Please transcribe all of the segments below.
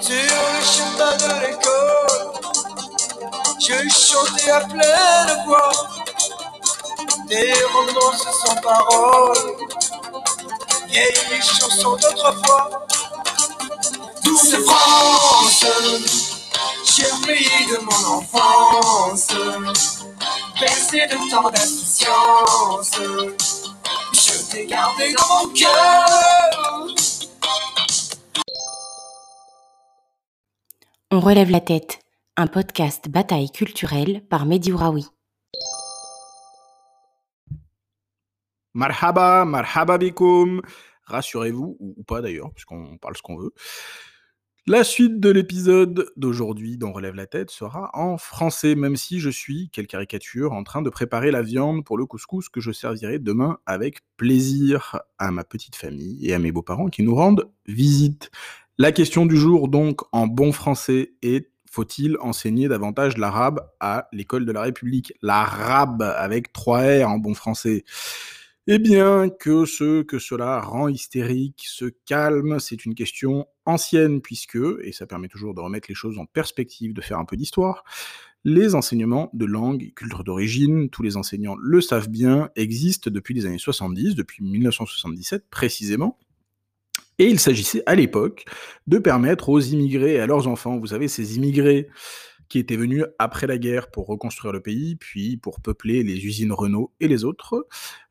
Sur le chemin de l'école, je chantais à pleine voix des romances sans parole, vieilles chansons d'autrefois. Douce France, cher pays de mon enfance, bercé de tant d'insouciance, je t'ai gardé dans mon cœur. On relève la tête, un podcast bataille culturelle par Mehdi Ouraoui. Marhaba, marhaba bikoum. Rassurez-vous, ou, pas d'ailleurs, puisqu'on parle ce qu'on veut. La suite de l'épisode d'aujourd'hui d'On relève la tête sera en français, même si je suis, quelle caricature, en train de préparer la viande pour le couscous que je servirai demain avec plaisir à ma petite famille et à mes beaux-parents qui nous rendent visite. La question du jour, donc, en bon français, est faut-il enseigner davantage l'arabe à l'école de la République? L'arabe avec trois R en bon français. Eh bien, que ce que cela rend hystérique se calme, c'est une question ancienne, puisque, et ça permet toujours de remettre les choses en perspective, de faire un peu d'histoire, les enseignements de langue et culture d'origine, tous les enseignants le savent bien, existent depuis les années 70, depuis 1977 précisément, et il s'agissait à l'époque de permettre aux immigrés et à leurs enfants, vous savez, ces immigrés qui étaient venus après la guerre pour reconstruire le pays, puis pour peupler les usines Renault et les autres,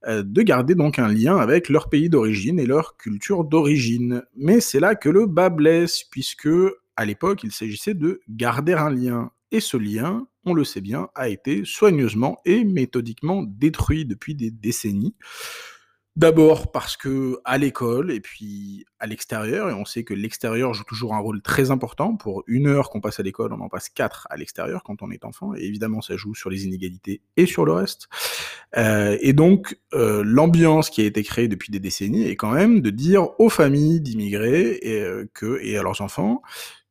euh, de garder donc un lien avec leur pays d'origine et leur culture d'origine. Mais c'est là que le bas blesse, puisque à l'époque, il s'agissait de garder un lien. Et ce lien, on le sait bien, a été soigneusement et méthodiquement détruit depuis des décennies. D'abord parce que à l'école et puis à l'extérieur, et on sait que l'extérieur joue toujours un rôle très important. Pour une heure qu'on passe à l'école, on en passe quatre à l'extérieur quand on est enfant, et évidemment ça joue sur les inégalités et sur le reste. Euh, et donc euh, l'ambiance qui a été créée depuis des décennies est quand même de dire aux familles d'immigrés et, euh, et à leurs enfants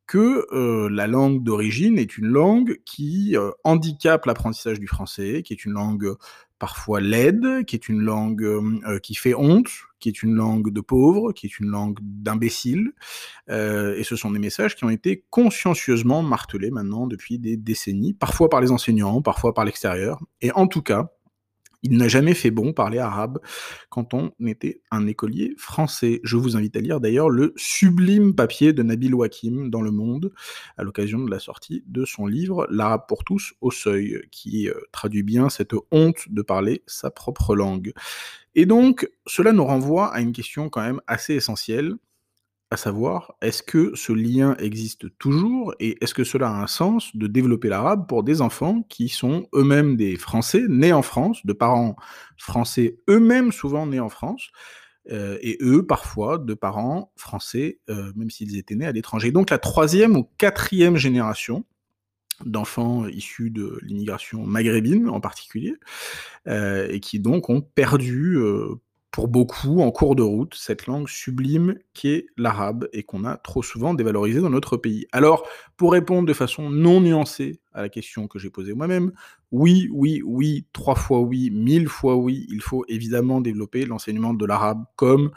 que la langue d'origine est une langue qui handicape l'apprentissage du français, qui est une langue parfois laide, qui est une langue euh, qui fait honte, qui est une langue de pauvres, qui est une langue d'imbéciles. Euh, et ce sont des messages qui ont été consciencieusement martelés maintenant depuis des décennies, parfois par les enseignants, parfois par l'extérieur. Et en tout cas, il n'a jamais fait bon parler arabe quand on était un écolier français. Je vous invite à lire d'ailleurs le sublime papier de Nabil Wakim dans Le Monde à l'occasion de la sortie de son livre L'arabe pour tous au seuil, qui euh, traduit bien cette honte de parler sa propre langue. Et donc, cela nous renvoie à une question quand même assez essentielle à savoir, est-ce que ce lien existe toujours et est-ce que cela a un sens de développer l'arabe pour des enfants qui sont eux-mêmes des Français, nés en France, de parents français eux-mêmes souvent nés en France, euh, et eux parfois de parents français, euh, même s'ils étaient nés à l'étranger. Donc la troisième ou quatrième génération d'enfants issus de l'immigration maghrébine en particulier, euh, et qui donc ont perdu pour beaucoup en cours de route cette langue sublime qui est l'arabe et qu'on a trop souvent dévalorisé dans notre pays. Alors, pour répondre de façon non nuancée à la question que j'ai posée moi-même, oui, oui, oui, trois fois oui, mille fois oui, il faut évidemment développer l'enseignement de l'arabe comme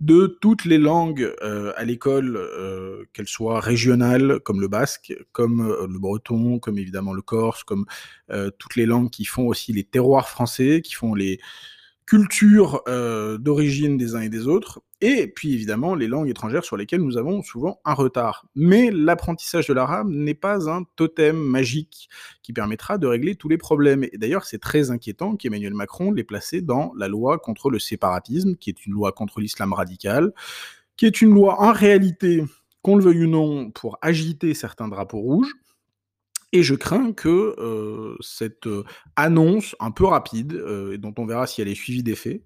de toutes les langues euh, à l'école, euh, qu'elles soient régionales, comme le basque, comme euh, le breton, comme évidemment le corse, comme toutes les langues qui font aussi les terroirs français, qui font les, culture euh, d'origine des uns et des autres, et puis évidemment les langues étrangères sur lesquelles nous avons souvent un retard. Mais l'apprentissage de l'arabe n'est pas un totem magique qui permettra de régler tous les problèmes. Et d'ailleurs, c'est très inquiétant qu'Emmanuel Macron l'ait placé dans la loi contre le séparatisme, qui est une loi contre l'islam radical, qui est une loi en réalité, qu'on le veuille ou non, pour agiter certains drapeaux rouges, et je crains que cette annonce un peu rapide, dont on verra si elle est suivie d'effets,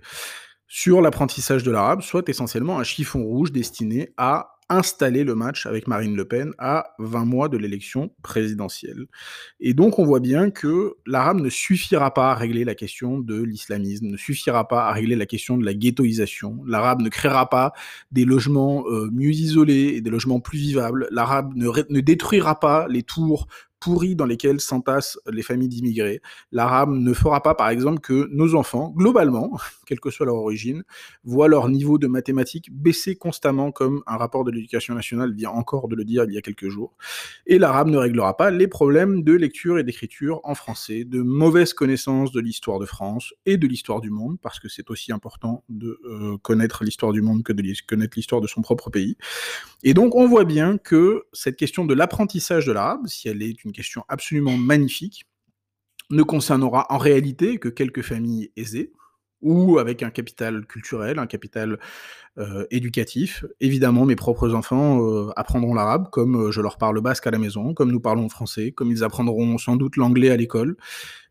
sur l'apprentissage de l'arabe, soit essentiellement un chiffon rouge destiné à installer le match avec Marine Le Pen à 20 mois de l'élection présidentielle. Et donc on voit bien que l'arabe ne suffira pas à régler la question de l'islamisme, ne suffira pas à régler la question de la ghettoisation. L'arabe ne créera pas des logements mieux isolés et des logements plus vivables. L'arabe ne détruira pas les tours pourries dans lesquelles s'entassent les familles d'immigrés, l'arabe ne fera pas, par exemple, que nos enfants, globalement, quelle que soit leur origine, voient leur niveau de mathématiques baisser constamment, comme un rapport de l'éducation nationale vient encore de le dire il y a quelques jours. Et l'arabe ne réglera pas les problèmes de lecture et d'écriture en français, de mauvaise connaissance de l'histoire de France et de l'histoire du monde, parce que c'est aussi important de euh, connaître l'histoire du monde que de connaître l'histoire de son propre pays. Et donc on voit bien que cette question de l'apprentissage de l'arabe, si elle est une question absolument magnifique, ne concernera en réalité que quelques familles aisées, ou avec un capital culturel, un capital euh, éducatif. Évidemment, mes propres enfants euh, apprendront l'arabe, comme euh, je leur parle basque à la maison, comme nous parlons français, comme ils apprendront sans doute l'anglais à l'école.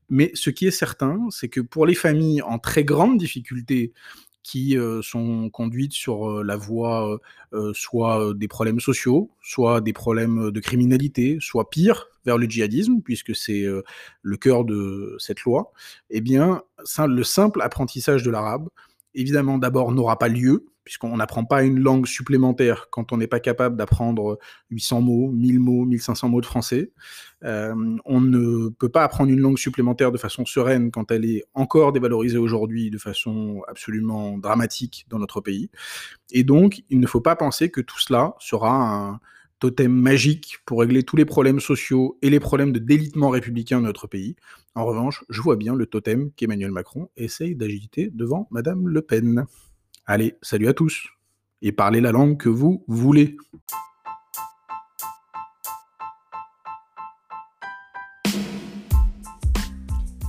Mais ce qui est certain, c'est que pour les familles en très grande difficulté qui sont conduites sur la voie soit des problèmes sociaux, soit des problèmes de criminalité, soit pire, vers le djihadisme, puisque c'est le cœur de cette loi, eh le simple apprentissage de l'arabe, évidemment, d'abord, n'aura pas lieu, puisqu'on n'apprend pas une langue supplémentaire quand on n'est pas capable d'apprendre 800 mots, 1000 mots, 1500 mots de français. Euh, on ne peut pas apprendre une langue supplémentaire de façon sereine quand elle est encore dévalorisée aujourd'hui de façon absolument dramatique dans notre pays. Et donc, il ne faut pas penser que tout cela sera un totem magique pour régler tous les problèmes sociaux et les problèmes de délitement républicain de notre pays. En revanche, je vois bien le totem qu'Emmanuel Macron essaye d'agiter devant Madame Le Pen. Allez, salut à tous et parlez la langue que vous voulez.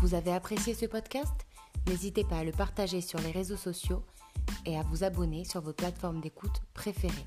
Vous avez apprécié ce podcast? N'hésitez pas à le partager sur les réseaux sociaux et à vous abonner sur vos plateformes d'écoute préférées.